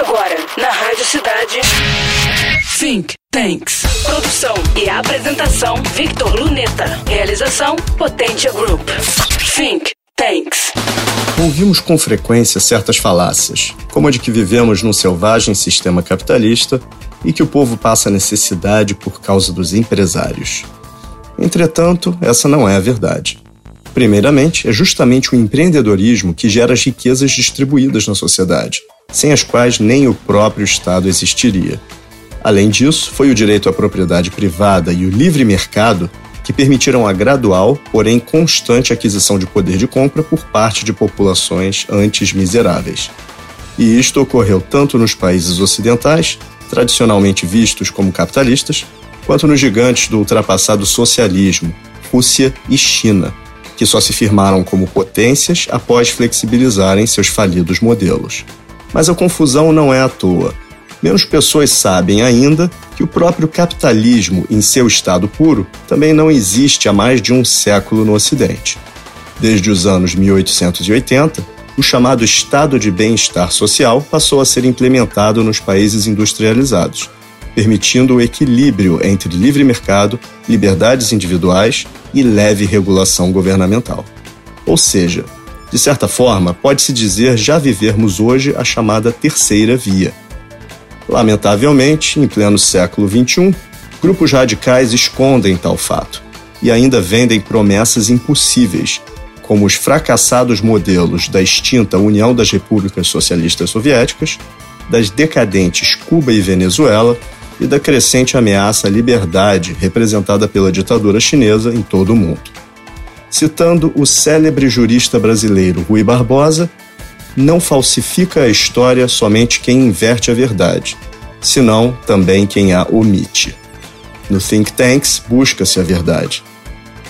Agora, na Rádio Cidade. Think Tanks. Produção e apresentação: Victor Luneta. Realização: Potência Group. Think Tanks. Ouvimos com frequência certas falácias, como a de que vivemos num selvagem sistema capitalista e que o povo passa necessidade por causa dos empresários. Entretanto, essa não é a verdade. Primeiramente, é justamente o empreendedorismo que gera as riquezas distribuídas na sociedade, sem as quais nem o próprio Estado existiria. Além disso, foi o direito à propriedade privada e o livre mercado que permitiram a gradual, porém constante aquisição de poder de compra por parte de populações antes miseráveis. E isto ocorreu tanto nos países ocidentais, tradicionalmente vistos como capitalistas, quanto nos gigantes do ultrapassado socialismo, Rússia e China, que só se firmaram como potências após flexibilizarem seus falidos modelos. Mas a confusão não é à toa. Menos pessoas sabem ainda que o próprio capitalismo, em seu estado puro, também não existe há mais de um século no Ocidente. Desde os anos 1880, o chamado estado de bem-estar social passou a ser implementado nos países industrializados, permitindo o equilíbrio entre livre mercado, liberdades individuais e leve regulação governamental. Ou seja, de certa forma, pode-se dizer já vivermos hoje a chamada terceira via. Lamentavelmente, em pleno século XXI, grupos radicais escondem tal fato e ainda vendem promessas impossíveis, como os fracassados modelos da extinta União das Repúblicas Socialistas Soviéticas, das decadentes Cuba e Venezuela e da crescente ameaça à liberdade representada pela ditadura chinesa em todo o mundo. Citando o célebre jurista brasileiro Rui Barbosa, não falsifica a história somente quem inverte a verdade, senão também quem a omite. No Think Tanks busca-se a verdade,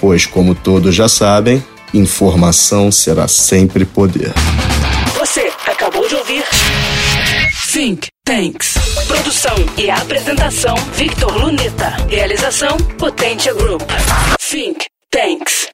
pois, como todos já sabem, informação será sempre poder. Você acabou de ouvir Think Tanks. Produção e apresentação: Victor Luneta. Realização: Potência Group. Think Tanks.